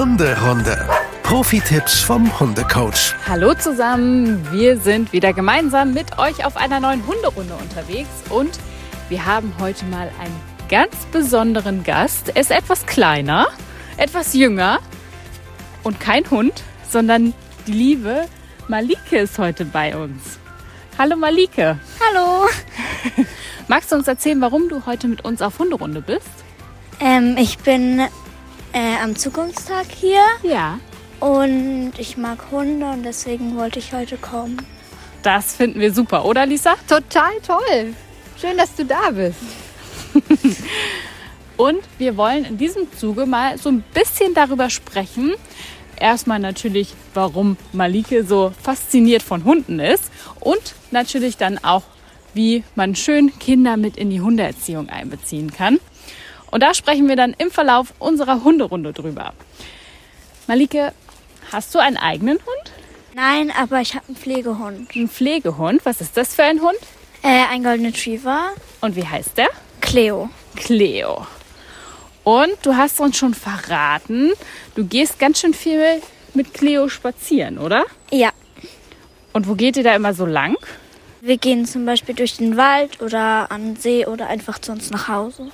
Hunderunde. Profi-Tipps vom Hundecoach. Hallo zusammen, wir sind wieder gemeinsam mit euch auf einer neuen Hunderunde unterwegs und wir haben heute mal einen ganz besonderen Gast. Er ist etwas kleiner, etwas jünger und kein Hund, sondern die liebe Malike ist heute bei uns. Hallo Malike. Hallo. Magst du uns erzählen, warum du heute mit uns auf Hunderunde bist? Ähm, ich bin äh, am Zukunftstag hier Ja. und ich mag Hunde und deswegen wollte ich heute kommen. Das finden wir super, oder Lisa? Total toll. Schön, dass du da bist. Und wir wollen in diesem Zuge mal so ein bisschen darüber sprechen. Erstmal natürlich, warum Malike so fasziniert von Hunden ist. Und natürlich dann auch, wie man schön Kinder mit in die Hundeerziehung einbeziehen kann. Und da sprechen wir dann im Verlauf unserer Hunderunde drüber. Malike, hast du einen eigenen Hund? Nein, aber ich habe einen Pflegehund. Einen Pflegehund? Was ist das für ein Hund? Äh, ein Golden Retriever. Und wie heißt der? Cleo. Cleo. Und du hast uns schon verraten, du gehst ganz schön viel mit Cleo spazieren, oder? Ja. Und wo geht ihr da immer so lang? Wir gehen zum Beispiel durch den Wald oder an den See oder einfach zu uns nach Hause.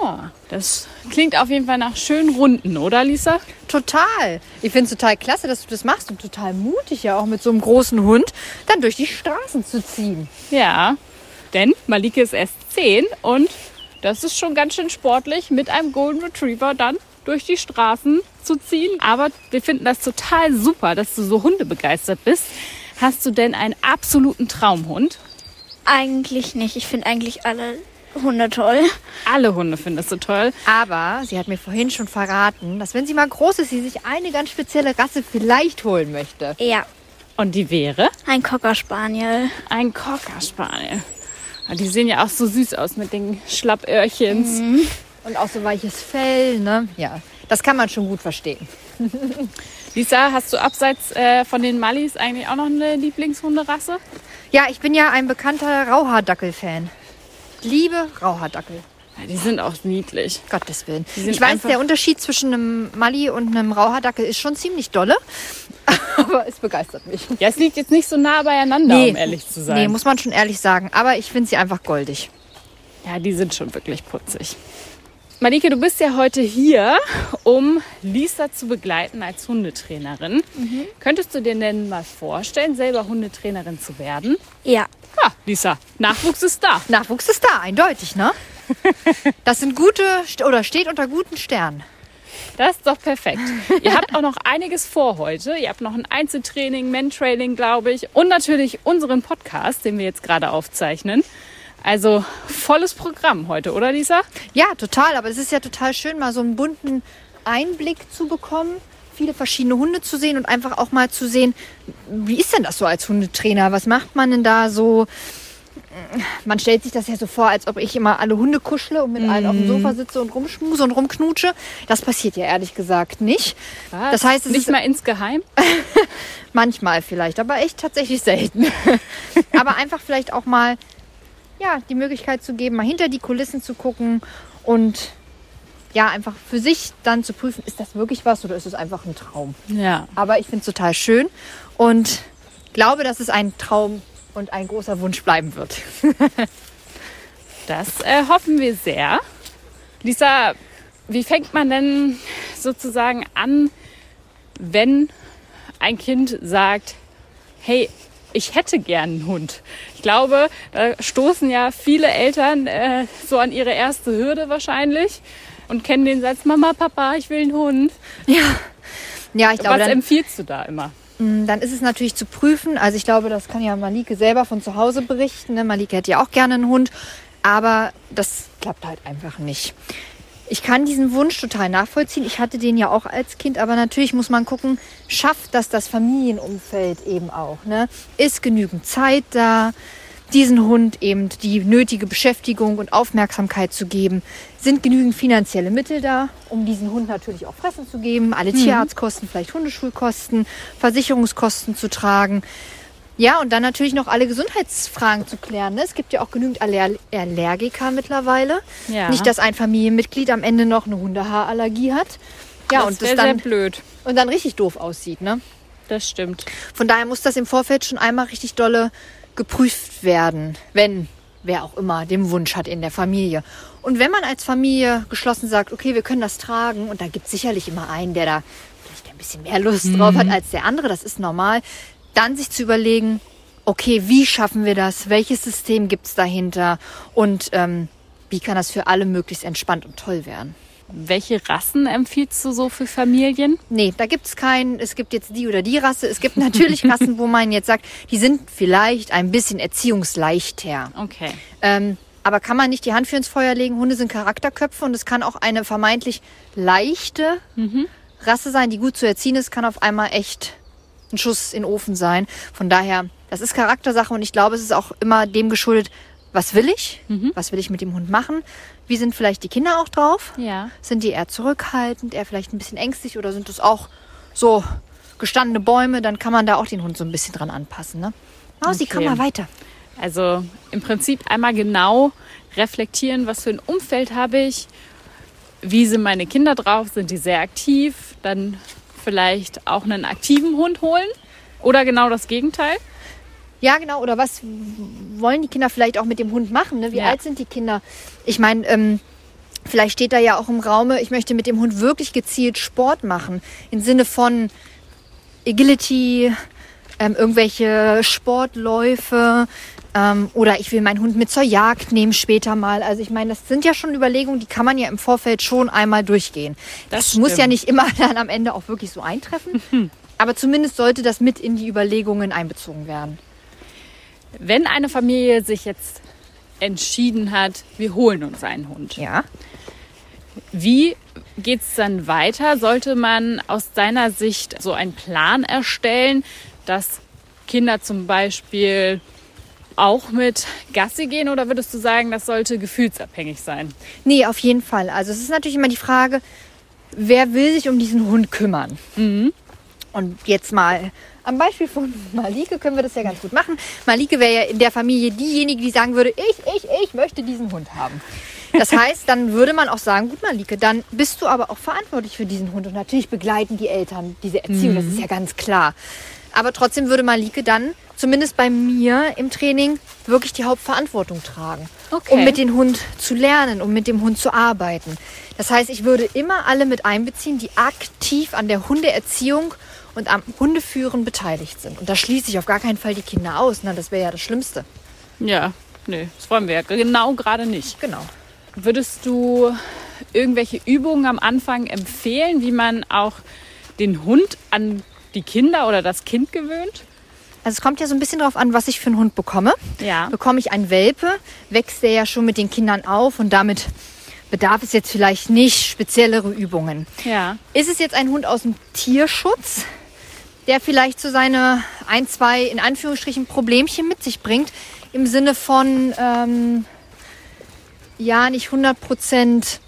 Ja, das klingt auf jeden Fall nach schönen Runden, oder Lisa? Total. Ich finde es total klasse, dass du das machst und total mutig ja auch mit so einem großen Hund dann durch die Straßen zu ziehen. Ja, denn Malike ist erst 10 und das ist schon ganz schön sportlich, mit einem Golden Retriever dann durch die Straßen zu ziehen. Aber wir finden das total super, dass du so hundebegeistert bist. Hast du denn einen absoluten Traumhund? Eigentlich nicht. Ich finde eigentlich alle Hunde toll. Alle Hunde findest du toll. Aber sie hat mir vorhin schon verraten, dass wenn sie mal groß ist, sie sich eine ganz spezielle Rasse vielleicht holen möchte. Ja. Und die wäre Ein Cocker Spaniel. ein Cocker Spaniel. Ah, Die sehen ja auch so süß aus mit den Schlappöhrchens. Und auch so weiches Fell, ne? Ja, das kann man schon gut verstehen. Lisa, hast du abseits äh, von den Mallis eigentlich auch noch eine Lieblingshunderasse? Ja, ich bin ja ein bekannter Rauhaardackel-Fan. Liebe Rauhaardackel. Ja, die sind auch niedlich. Gottes Willen. Ich weiß, der Unterschied zwischen einem Mali und einem Rauhaardackel ist schon ziemlich dolle. Aber es begeistert mich. Ja, es liegt jetzt nicht so nah beieinander, um ehrlich zu sein. Nee, muss man schon ehrlich sagen. Aber ich finde sie einfach goldig. Ja, die sind schon wirklich putzig. Marike, du bist ja heute hier, um Lisa zu begleiten als Hundetrainerin. Könntest du dir denn mal vorstellen, selber Hundetrainerin zu werden? Ja. Lisa, Nachwuchs ist da. Nachwuchs ist da, eindeutig, ne? Das sind gute oder steht unter guten Sternen. Das ist doch perfekt. Ihr habt auch noch einiges vor heute. Ihr habt noch ein Einzeltraining, Mentrailing, glaube ich. Und natürlich unseren Podcast, den wir jetzt gerade aufzeichnen. Also volles Programm heute, oder Lisa? Ja, total. Aber es ist ja total schön, mal so einen bunten Einblick zu bekommen, viele verschiedene Hunde zu sehen und einfach auch mal zu sehen, wie ist denn das so als Hundetrainer? Was macht man denn da so? Man stellt sich das ja so vor, als ob ich immer alle Hunde kuschle und mit allen auf dem Sofa sitze und rumschmuse und rumknutsche. Das passiert ja ehrlich gesagt nicht. Das heißt, es nicht ist mal insgeheim. Manchmal vielleicht, aber echt tatsächlich selten. aber einfach vielleicht auch mal ja, die Möglichkeit zu geben, mal hinter die Kulissen zu gucken und ja, einfach für sich dann zu prüfen, ist das wirklich was oder ist es einfach ein Traum? Ja. Aber ich finde es total schön und glaube, dass es ein Traum und ein großer Wunsch bleiben wird. Das äh, hoffen wir sehr. Lisa, wie fängt man denn sozusagen an, wenn ein Kind sagt, hey, ich hätte gern einen Hund. Ich glaube, da stoßen ja viele Eltern äh, so an ihre erste Hürde wahrscheinlich und kennen den Satz, Mama, Papa, ich will einen Hund. Ja, ich glaube, Was dann, empfiehlst du da immer? Mm, Dann ist es natürlich zu prüfen. Also ich glaube, das kann ja Malike selber von zu Hause berichten. ne? Malike hätte ja auch gerne einen Hund, aber das klappt halt einfach nicht. Ich kann diesen Wunsch total nachvollziehen. Ich hatte den ja auch als Kind, aber natürlich muss man gucken, schafft das das Familienumfeld eben auch? Ne? Ist genügend Zeit da, diesen Hund eben die nötige Beschäftigung und Aufmerksamkeit zu geben? Sind genügend finanzielle Mittel da, um diesen Hund natürlich auch Fressen zu geben, alle Tierarztkosten, vielleicht Hundeschulkosten, Versicherungskosten zu tragen? Ja, und dann natürlich noch alle Gesundheitsfragen zu klären. Ne? Es gibt ja auch genügend Aller Allergiker mittlerweile. Ja. Nicht, dass ein Familienmitglied am Ende noch eine Hundehaarallergie hat. Ja, das und das sehr dann blöd. und dann richtig doof aussieht, ne? Das stimmt. Von daher muss das im Vorfeld schon einmal richtig dolle geprüft werden, wenn wer auch immer den Wunsch hat in der Familie. Und wenn man als Familie geschlossen sagt, okay, wir können das tragen, und da gibt es sicherlich immer einen, der da vielleicht ein bisschen mehr Lust drauf hat als der andere, das ist normal, dann sich zu überlegen, okay, wie schaffen wir das? Welches System gibt es dahinter? Und ähm, wie kann das für alle möglichst entspannt und toll werden? Welche Rassen empfiehlst du so für Familien? Nee, da gibt's keinen, es gibt jetzt die oder die Rasse. Es gibt natürlich Rassen, wo man jetzt sagt, die sind vielleicht ein bisschen erziehungsleichter. Okay. Ähm, aber kann man nicht die Hand für ins Feuer legen? Hunde sind Charakterköpfe und es kann auch eine vermeintlich leichte Rasse sein, die gut zu erziehen ist, kann auf einmal echt ein Schuss in den Ofen sein. Von daher, das ist Charaktersache und ich glaube, es ist auch immer dem geschuldet, was will ich? Was will ich mit dem Hund machen? Wie sind vielleicht die Kinder auch drauf? Ja. Sind die eher zurückhaltend, eher vielleicht ein bisschen ängstlich oder sind es auch so gestandene Bäume? Dann kann man da auch den Hund so ein bisschen dran anpassen. Ne? Mausi, Okay. komm mal weiter. Also im Prinzip einmal genau reflektieren, was für ein Umfeld habe ich, wie sind meine Kinder drauf, sind die sehr aktiv, dann vielleicht auch einen aktiven Hund holen oder genau das Gegenteil. Ja, genau. Oder was wollen die Kinder vielleicht auch mit dem Hund machen? Ne? Wie Ja. alt sind die Kinder? Ich meine, ähm, vielleicht steht da ja auch im Raume, ich möchte mit dem Hund wirklich gezielt Sport machen. Im Sinne von Agility, ähm, irgendwelche Sportläufe. Ähm, oder ich will meinen Hund mit zur Jagd nehmen später mal. Also ich meine, das sind ja schon Überlegungen, die kann man ja im Vorfeld schon einmal durchgehen. Das Das, muss ja nicht immer dann am Ende auch wirklich so eintreffen. Aber zumindest sollte das mit in die Überlegungen einbezogen werden. Wenn eine Familie sich jetzt entschieden hat, wir holen uns einen Hund, Ja. wie geht es dann weiter? Sollte man aus deiner Sicht so einen Plan erstellen, dass Kinder zum Beispiel auch mit Gassi gehen oder würdest du sagen, das sollte gefühlsabhängig sein? Nee, auf jeden Fall. Also es ist natürlich immer die Frage, wer will sich um diesen Hund kümmern? Und jetzt mal am Beispiel von Malike können wir das ja ganz gut machen. Malike wäre ja in der Familie diejenige, die sagen würde, ich, ich, ich möchte diesen Hund haben. Das heißt, dann würde man auch sagen, gut Malike, dann bist du aber auch verantwortlich für diesen Hund. Und natürlich begleiten die Eltern diese Erziehung, das ist ja ganz klar. Aber trotzdem würde Malike dann, zumindest bei mir im Training, wirklich die Hauptverantwortung tragen. Okay. Um mit dem Hund zu lernen, um mit dem Hund zu arbeiten. Das heißt, ich würde immer alle mit einbeziehen, die aktiv an der Hundeerziehung und am Hundeführen beteiligt sind. Und da schließe ich auf gar keinen Fall die Kinder aus. Na, das wäre ja das Schlimmste. Ja, nee, das wollen wir ja genau gerade nicht. Genau. Würdest du irgendwelche Übungen am Anfang empfehlen, wie man auch den Hund an die Kinder oder das Kind gewöhnt? Also es kommt ja so ein bisschen darauf an, was ich für einen Hund bekomme. Ja. Bekomme ich einen Welpe, wächst der ja schon mit den Kindern auf und damit bedarf es jetzt vielleicht nicht speziellere Übungen. Ja. Ist es jetzt ein Hund aus dem Tierschutz, der vielleicht so seine ein, zwei, in Anführungsstrichen, Problemchen mit sich bringt, im Sinne von, ähm, ja, nicht 100 Prozent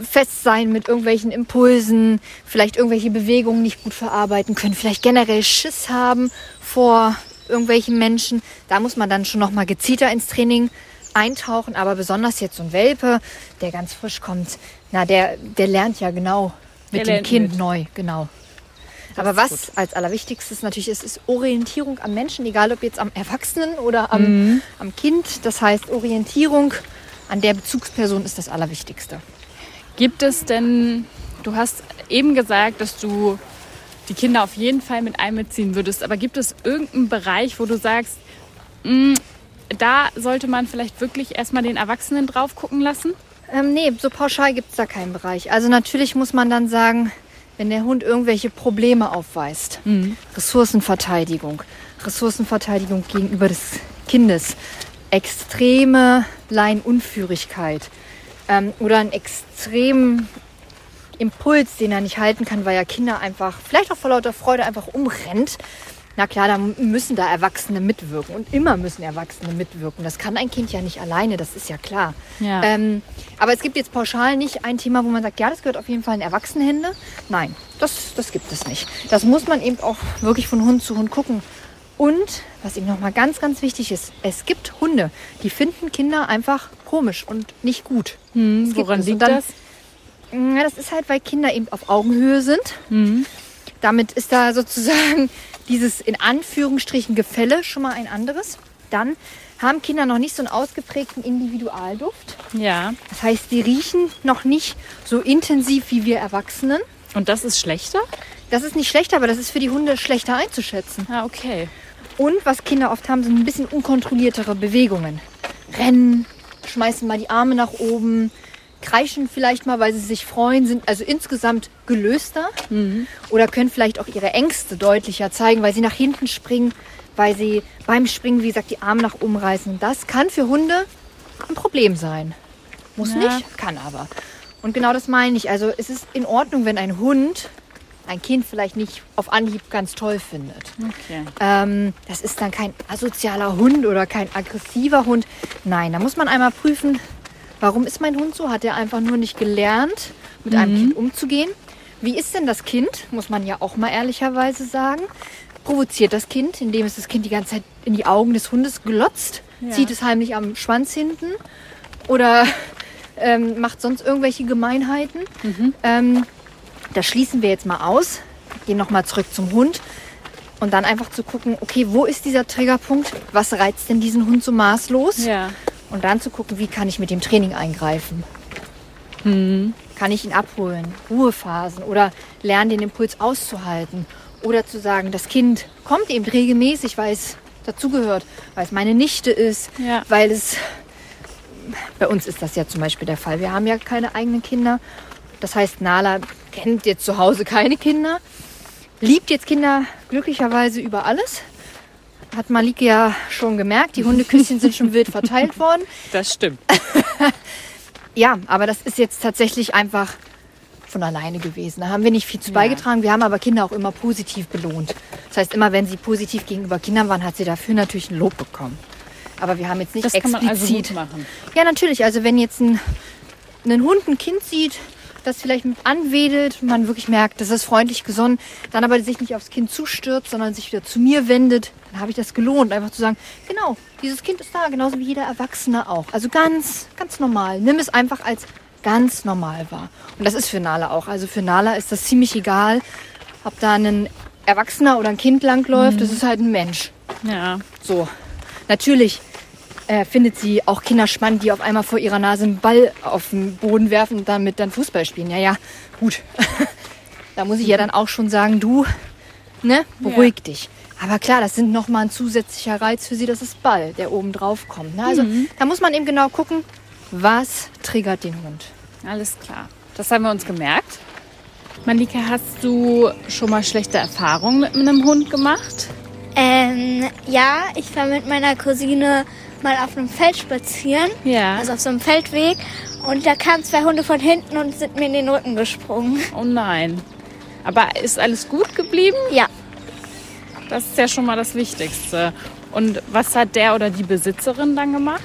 fest sein mit irgendwelchen Impulsen, vielleicht irgendwelche Bewegungen nicht gut verarbeiten können, vielleicht generell Schiss haben vor irgendwelchen Menschen. Da muss man dann schon noch mal gezielter ins Training eintauchen, aber besonders jetzt so ein Welpe, der ganz frisch kommt, na, der, der lernt ja genau mit Der dem Kind mit. neu, genau. Aber was gut. als allerwichtigstes natürlich ist, ist Orientierung am Menschen, egal ob jetzt am Erwachsenen oder am, Mhm. am Kind. Das heißt, Orientierung an der Bezugsperson ist das Allerwichtigste. Gibt es denn, du hast eben gesagt, dass du die Kinder auf jeden Fall mit einbeziehen würdest, aber gibt es irgendeinen Bereich, wo du sagst, "Mm, da sollte man vielleicht wirklich erstmal den Erwachsenen drauf gucken lassen? Ähm, nee, so pauschal gibt es da keinen Bereich. Also natürlich muss man dann sagen, wenn der Hund irgendwelche Probleme aufweist, Ressourcenverteidigung, Ressourcenverteidigung gegenüber des Kindes, extreme Leinunführigkeit ähm, oder einen extremen Impuls, den er nicht halten kann, weil er Kinder einfach, vielleicht auch vor lauter Freude, einfach umrennt. Na klar, da müssen da Erwachsene mitwirken und immer müssen Erwachsene mitwirken. Das kann ein Kind ja nicht alleine, das ist ja klar. Ja. Ähm, aber es gibt jetzt pauschal nicht ein Thema, wo man sagt, ja, das gehört auf jeden Fall in Erwachsenenhände. Nein, das, das gibt es nicht. Das muss man eben auch wirklich von Hund zu Hund gucken. Und was eben nochmal ganz, ganz wichtig ist, es gibt Hunde, die finden Kinder einfach komisch und nicht gut. Hm, woran liegt das? Ja, das ist halt, weil Kinder eben auf Augenhöhe sind. Damit ist da sozusagen dieses in Anführungsstrichen Gefälle schon mal ein anderes. Dann haben Kinder noch nicht so einen ausgeprägten Individualduft. Ja. Das heißt, die riechen noch nicht so intensiv wie wir Erwachsenen. Und das ist schlechter? Das ist nicht schlechter, aber das ist für die Hunde schlechter einzuschätzen. Ah, okay. Und was Kinder oft haben, sind ein bisschen unkontrolliertere Bewegungen. Rennen, schmeißen mal die Arme nach oben, kreischen vielleicht mal, weil sie sich freuen, sind also insgesamt gelöster oder können vielleicht auch ihre Ängste deutlicher zeigen, weil sie nach hinten springen, weil sie beim Springen, wie gesagt, die Arme nach oben reißen. Das kann für Hunde ein Problem sein. Muss Ja. nicht, kann aber. Und genau das meine ich. Also es ist in Ordnung, wenn ein Hund ein Kind vielleicht nicht auf Anhieb ganz toll findet. Okay. Ähm, das ist dann kein asozialer Hund oder kein aggressiver Hund. Nein, da muss man einmal prüfen, warum ist mein Hund so? Hat er einfach nur nicht gelernt, mit einem Kind umzugehen? Wie ist denn das Kind? Muss man ja auch mal ehrlicherweise sagen. Provoziert das Kind, indem es das Kind die ganze Zeit in die Augen des Hundes glotzt, Ja. zieht es heimlich am Schwanz hinten oder ähm, macht sonst irgendwelche Gemeinheiten. Ähm, das schließen wir jetzt mal aus. Gehen nochmal zurück zum Hund. Und dann einfach zu gucken, okay, wo ist dieser Triggerpunkt? Was reizt denn diesen Hund so maßlos? Ja. Und dann zu gucken, wie kann ich mit dem Training eingreifen? Kann ich ihn abholen? Ruhephasen oder lernen, den Impuls auszuhalten? Oder zu sagen, das Kind kommt eben regelmäßig, weil es dazugehört, weil es meine Nichte ist, Ja. weil es bei uns ist das ja zum Beispiel der Fall. Wir haben ja keine eigenen Kinder. Das heißt, Nala kennt jetzt zu Hause keine Kinder, liebt jetzt Kinder glücklicherweise über alles. Hat Malike ja schon gemerkt, die Hundeküsschen sind schon wild verteilt worden. Das stimmt. Ja, aber das ist jetzt tatsächlich einfach von alleine gewesen. Da haben wir nicht viel zu beigetragen. Wir haben aber Kinder auch immer positiv belohnt. Das heißt, immer wenn sie positiv gegenüber Kindern waren, hat sie dafür natürlich ein Lob bekommen. Aber wir haben jetzt nicht Das kann man also explizit. gut machen. Ja, natürlich. Also wenn jetzt ein, ein Hund ein Kind sieht, das vielleicht mit anwedelt, man wirklich merkt, das ist freundlich gesonnen, dann aber sich nicht aufs Kind zustürzt, sondern sich wieder zu mir wendet, dann habe ich das gelohnt, einfach zu sagen, genau, dieses Kind ist da, genauso wie jeder Erwachsene auch. Also ganz, ganz normal. Nimm es einfach als ganz normal wahr. Und das ist für Nala auch. Also für Nala ist das ziemlich egal, ob da ein Erwachsener oder ein Kind langläuft, das ist halt ein Mensch. Ja. So, natürlich äh, findet sie auch Kinder spannend, die auf einmal vor ihrer Nase einen Ball auf den Boden werfen und damit dann Fußball spielen. Ja, ja, gut. da muss ich ja dann auch schon sagen, du, ne, beruhig dich. Aber klar, das sind nochmal ein zusätzlicher Reiz für sie, das ist Ball, der oben drauf kommt. Ne? Also da muss man eben genau gucken, was triggert den Hund. Alles klar. Das haben wir uns gemerkt. Malika, hast du schon mal schlechte Erfahrungen mit einem Hund gemacht? Ähm, ja, ich war mit meiner Cousine mal auf einem Feld spazieren, Ja. also auf so einem Feldweg. Und da kamen zwei Hunde von hinten und sind mir in den Rücken gesprungen. Oh nein. Aber ist alles gut geblieben? Ja, Das ist ja schon mal das Wichtigste. Und was hat der oder die Besitzerin dann gemacht?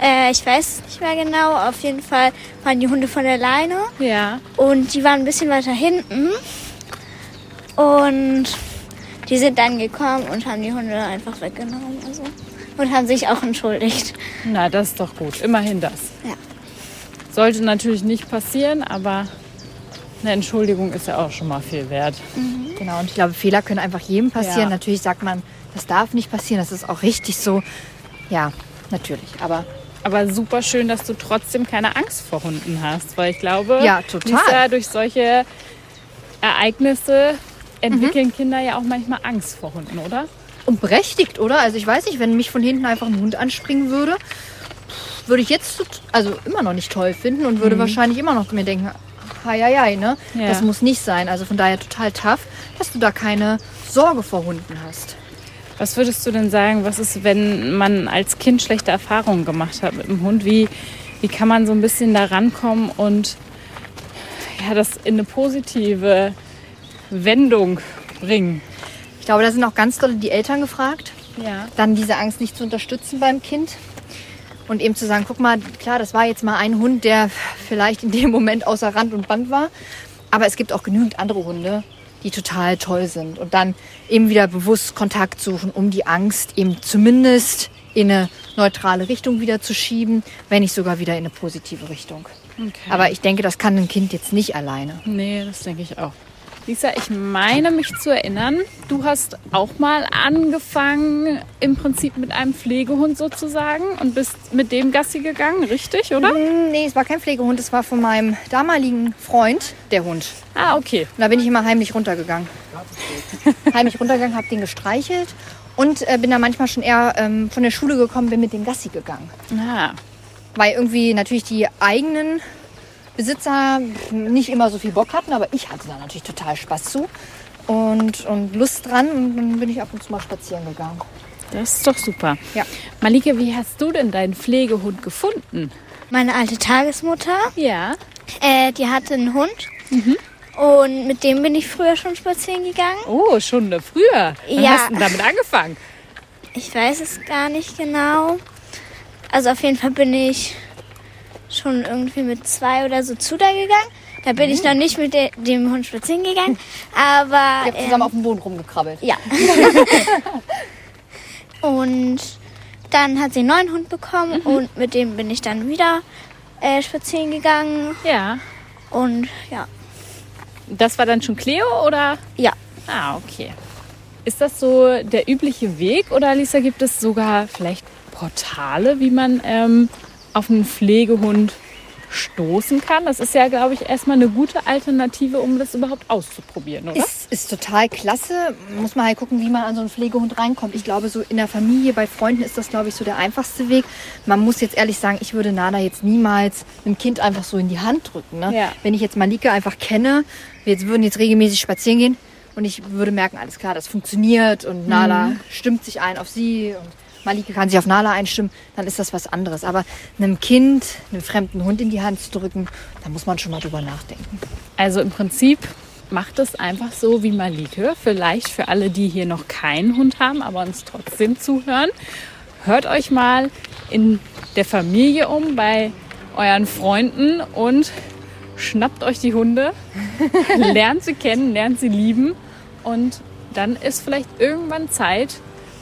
äh, ich weiß nicht mehr genau. Auf jeden Fall waren die Hunde von der Leine Ja. und die waren ein bisschen weiter hinten. Und die sind dann gekommen und haben die Hunde einfach weggenommen. Also. Und haben sich auch entschuldigt. Na, das ist doch gut. Immerhin das. Ja. Sollte natürlich nicht passieren, aber eine Entschuldigung ist ja auch schon mal viel wert. Genau, und ich glaube, Fehler können einfach jedem passieren. Ja. Natürlich sagt man, das darf nicht passieren, das ist auch richtig so. Ja, natürlich. Aber Aber super schön, dass du trotzdem keine Angst vor Hunden hast, weil ich glaube, Ja, total. Lisa, durch solche Ereignisse entwickeln Kinder ja auch manchmal Angst vor Hunden, oder? Und berechtigt, oder? Also ich weiß nicht, wenn mich von hinten einfach ein Hund anspringen würde, würde ich jetzt also immer noch nicht toll finden und würde wahrscheinlich immer noch mir denken, hei, hei, hei, ne? Ja. Das muss nicht sein. Also von daher total tough, dass du da keine Sorge vor Hunden hast. Was würdest du denn sagen, was ist, wenn man als Kind schlechte Erfahrungen gemacht hat mit dem Hund? Wie, wie kann man so ein bisschen da rankommen und ja, das in eine positive Wendung bringen? Ich glaube, da sind auch ganz doll die Eltern gefragt, Ja. dann diese Angst nicht zu unterstützen beim Kind. Und eben zu sagen, guck mal, klar, das war jetzt mal ein Hund, der vielleicht in dem Moment außer Rand und Band war. Aber es gibt auch genügend andere Hunde, die total toll sind. Und dann eben wieder bewusst Kontakt suchen, um die Angst eben zumindest in eine neutrale Richtung wieder zu schieben, wenn nicht sogar wieder in eine positive Richtung. Okay. Aber ich denke, das kann ein Kind jetzt nicht alleine. nee, das denke ich auch. Lisa, ich meine mich zu erinnern, du hast auch mal angefangen, im Prinzip mit einem Pflegehund sozusagen und bist mit dem Gassi gegangen, richtig, oder? Mm, Nee, es war kein Pflegehund, es war von meinem damaligen Freund der Hund. Ah, okay. Und da bin ich immer heimlich runtergegangen. heimlich runtergegangen, habe den gestreichelt und äh, bin dann manchmal schon eher ähm, von der Schule gekommen, bin mit dem Gassi gegangen. Ah, Weil irgendwie natürlich die eigenen Besitzer nicht immer so viel Bock hatten, aber ich hatte da natürlich total Spaß zu und, und Lust dran und dann bin ich ab und zu mal spazieren gegangen. das ist doch super. Ja. Malike, wie hast du denn deinen Pflegehund gefunden? Meine alte Tagesmutter, Ja. äh, die hatte einen Hund. Und mit dem bin ich früher schon spazieren gegangen. Oh, schon ne, früher. Wann Ja. hast du denn damit angefangen? Ich weiß es gar nicht genau. Also auf jeden Fall bin ich schon irgendwie mit zwei oder so zu da gegangen. Da bin ich noch nicht mit de dem Hund spazieren gegangen. Aber habe ähm, zusammen auf dem Boden rumgekrabbelt. ja. und dann hat sie einen neuen Hund bekommen und mit dem bin ich dann wieder äh, spazieren gegangen. Ja. Und ja, Das war dann schon Cleo oder? ja. Ah, okay. Ist das so der übliche Weg oder Lisa, gibt es sogar vielleicht Portale, wie man ähm, auf einen Pflegehund stoßen kann? Das ist ja, glaube ich, erstmal eine gute Alternative, um das überhaupt auszuprobieren, oder? Ist, ist total klasse. Muss man halt gucken, wie man an so einen Pflegehund reinkommt. Ich glaube, so in der Familie, bei Freunden ist das, glaube ich, so der einfachste Weg. Man muss jetzt ehrlich sagen, ich würde Nana jetzt niemals einem Kind einfach so in die Hand drücken. Ne? Ja. Wenn ich jetzt Malika einfach kenne, wir jetzt würden jetzt regelmäßig spazieren gehen und ich würde merken, alles klar, das funktioniert und Nala stimmt sich ein auf sie und Malika kann sich auf Nala einstimmen, dann ist das was anderes. Aber einem Kind, einem fremden Hund in die Hand zu drücken, da muss man schon mal drüber nachdenken. Also im Prinzip macht es einfach so wie Malike. Vielleicht für alle, die hier noch keinen Hund haben, aber uns trotzdem zuhören. Hört euch mal in der Familie um, bei euren Freunden und schnappt euch die Hunde, lernt sie kennen, lernt sie lieben und dann ist vielleicht irgendwann Zeit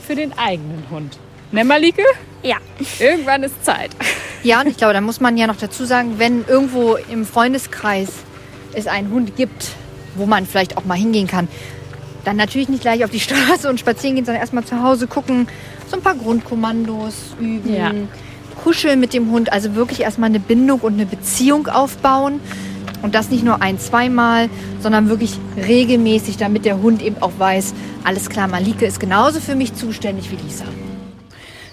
für den eigenen Hund. Ne, Malike? Ja. Irgendwann ist Zeit. Ja, und ich glaube, da muss man ja noch dazu sagen, wenn irgendwo im Freundeskreis es einen Hund gibt, wo man vielleicht auch mal hingehen kann, dann natürlich nicht gleich auf die Straße und spazieren gehen, sondern erstmal zu Hause gucken, so ein paar Grundkommandos üben, Ja. kuscheln mit dem Hund, also wirklich erstmal eine Bindung und eine Beziehung aufbauen. Und das nicht nur ein, zweimal, sondern wirklich regelmäßig, damit der Hund eben auch weiß, alles klar, Malike ist genauso für mich zuständig wie Lisa.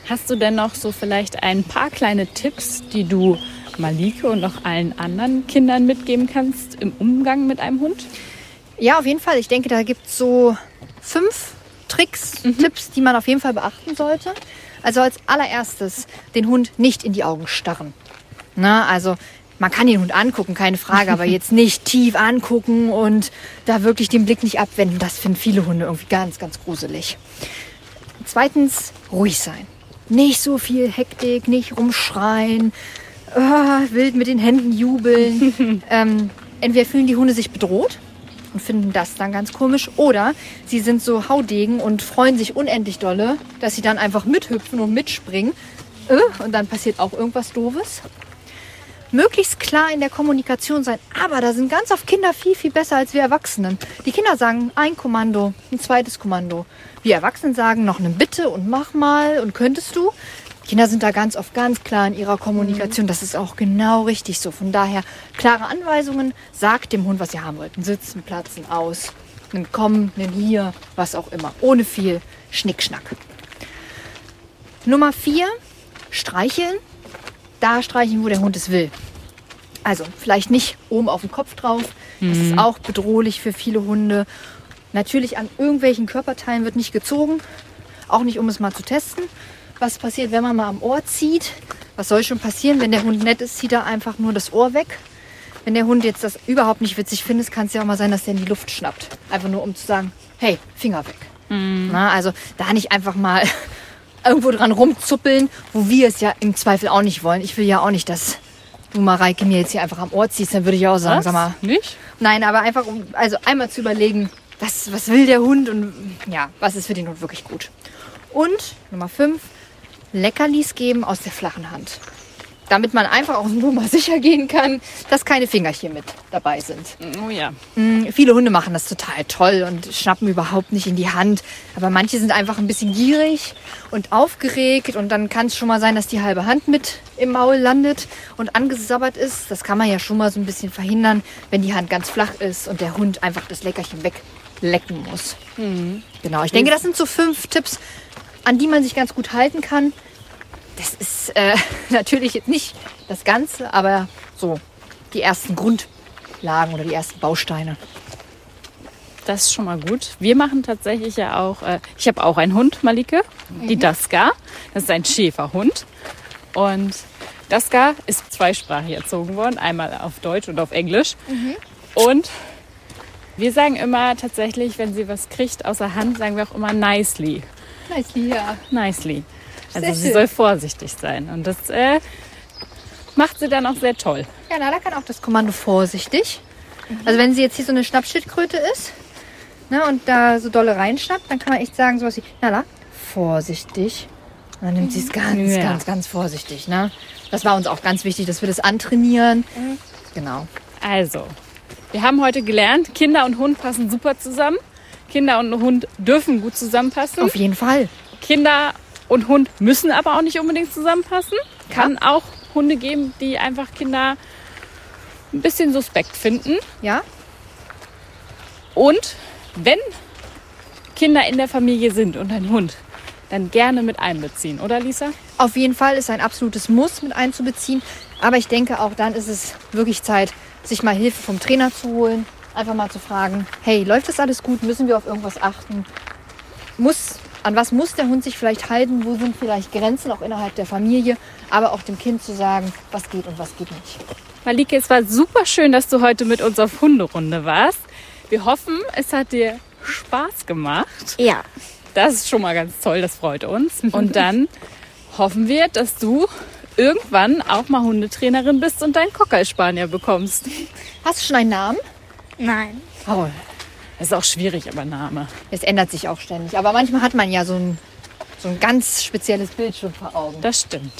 Hast du denn noch so vielleicht ein paar kleine Tipps, die du Malike und noch allen anderen Kindern mitgeben kannst im Umgang mit einem Hund? Ja, auf jeden Fall. Ich denke, da gibt es so fünf Tricks, Tipps, die man auf jeden Fall beachten sollte. Also als allererstes den Hund nicht in die Augen starren. Na, also man kann den Hund angucken, keine Frage, aber jetzt nicht tief angucken und da wirklich den Blick nicht abwenden. Das finden viele Hunde irgendwie ganz, ganz gruselig. Zweitens, ruhig sein. Nicht so viel Hektik, nicht rumschreien, ah, wild mit den Händen jubeln. ähm, entweder fühlen die Hunde sich bedroht und finden das dann ganz komisch. Oder sie sind so Haudegen und freuen sich unendlich dolle, dass sie dann einfach mithüpfen und mitspringen. Äh, Und dann passiert auch irgendwas Doofes. Möglichst klar in der Kommunikation sein. Aber da sind ganz oft Kinder viel, viel besser als wir Erwachsenen. Die Kinder sagen ein Kommando, ein zweites Kommando. Wir Erwachsenen sagen noch eine Bitte und mach mal und könntest du. Kinder sind da ganz oft ganz klar in ihrer Kommunikation. Das ist auch genau richtig so. Von daher klare Anweisungen. Sagt dem Hund, was ihr haben wollt. Ein Sitzen, Platzen, aus. Ein Kommen, ein Hier, was auch immer. Ohne viel Schnickschnack. Nummer vier, streicheln. Da streicheln, wo der Hund es will. Also vielleicht nicht oben auf dem Kopf drauf. Das ist auch bedrohlich für viele Hunde. Natürlich an irgendwelchen Körperteilen wird nicht gezogen. Auch nicht, um es mal zu testen. Was passiert, wenn man mal am Ohr zieht? Was soll schon passieren? Wenn der Hund nett ist, zieht er einfach nur das Ohr weg. Wenn der Hund jetzt das überhaupt nicht witzig findet, kann es ja auch mal sein, dass der in die Luft schnappt. Einfach nur, um zu sagen, hey, Finger weg. Na, also da nicht einfach mal irgendwo dran rumzuppeln, wo wir es ja im Zweifel auch nicht wollen. Ich will ja auch nicht, dass du Mareike mir jetzt hier einfach am Ohr ziehst, dann würde ich auch sagen, sag mal. Nicht? Nein, aber einfach um also einmal zu überlegen, was, was will der Hund und ja, was ist für den Hund wirklich gut. Und Nummer fünf, Leckerlis geben aus der flachen Hand. Damit man einfach auf Nummer sicher gehen kann, dass keine Fingerchen mit dabei sind. Oh ja. Mm, Viele Hunde machen das total toll und schnappen überhaupt nicht in die Hand. Aber manche sind einfach ein bisschen gierig und aufgeregt und dann kann es schon mal sein, dass die halbe Hand mit im Maul landet und angesabbert ist. Das kann man ja schon mal so ein bisschen verhindern, wenn die Hand ganz flach ist und der Hund einfach das Leckerchen weglecken muss. Genau, ich denke, das sind so fünf Tipps, an die man sich ganz gut halten kann. Das ist äh, natürlich jetzt nicht das Ganze, aber so die ersten Grundlagen oder die ersten Bausteine. Das ist schon mal gut. Wir machen tatsächlich ja auch, äh, ich habe auch einen Hund, Malike, die Daska. Das ist ein Schäferhund. Und Daska ist zweisprachig erzogen worden, einmal auf Deutsch und auf Englisch. Und wir sagen immer tatsächlich, wenn sie was kriegt außer Hand, sagen wir auch immer nicely. Nicely, ja. Nicely. Also sie soll vorsichtig sein. Und das äh, macht sie dann auch sehr toll. Ja, Nala kann auch das Kommando vorsichtig. Also wenn sie jetzt hier so eine Schnappschildkröte ist ne, und da so dolle reinschnappt, dann kann man echt sagen sowas wie, Nala, vorsichtig. Und dann nimmt sie es ganz, Ja. ganz, ganz vorsichtig. Ne? Das war uns auch ganz wichtig, dass wir das antrainieren. Genau. Also, wir haben heute gelernt, Kinder und Hund passen super zusammen. Kinder und Hund dürfen gut zusammenpassen. Auf jeden Fall. Kinder und Hund müssen aber auch nicht unbedingt zusammenpassen. Kann auch Hunde geben, die einfach Kinder ein bisschen suspekt finden. Ja? Und wenn Kinder in der Familie sind und ein Hund, dann gerne mit einbeziehen, oder Lisa? Auf jeden Fall ist ein absolutes Muss mit einzubeziehen. Aber ich denke, auch dann ist es wirklich Zeit, sich mal Hilfe vom Trainer zu holen. Einfach mal zu fragen, hey, läuft das alles gut? Müssen wir auf irgendwas achten? Muss, an was muss der Hund sich vielleicht halten? Wo sind vielleicht Grenzen auch innerhalb der Familie? Aber auch dem Kind zu sagen, was geht und was geht nicht. Malike, es war super schön, dass du heute mit uns auf Hunderunde warst. Wir hoffen, es hat dir Spaß gemacht. Ja. Das ist schon mal ganz toll, das freut uns. Und dann hoffen wir, dass du irgendwann auch mal Hundetrainerin bist und deinen Cockerspanier bekommst. Hast du schon einen Namen? Nein. Oh, Das ist auch schwierig, aber Name. es ändert sich auch ständig. Aber manchmal hat man ja so ein, so ein ganz spezielles Bild schon vor Augen. Das stimmt.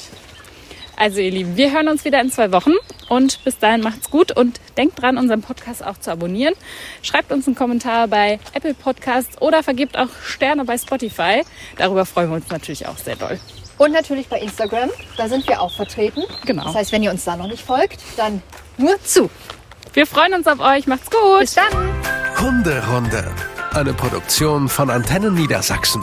Also ihr Lieben, wir hören uns wieder in zwei Wochen und bis dahin macht's gut und denkt dran, unseren Podcast auch zu abonnieren. Schreibt uns einen Kommentar bei Apple Podcasts oder vergebt auch Sterne bei Spotify. Darüber freuen wir uns natürlich auch sehr doll. Und natürlich bei Instagram, da sind wir auch vertreten. Genau. Das heißt, wenn ihr uns da noch nicht folgt, dann nur zu. Wir freuen uns auf euch. Macht's gut. Bis dann! Hunderunde. Eine Produktion von Antennen Niedersachsen.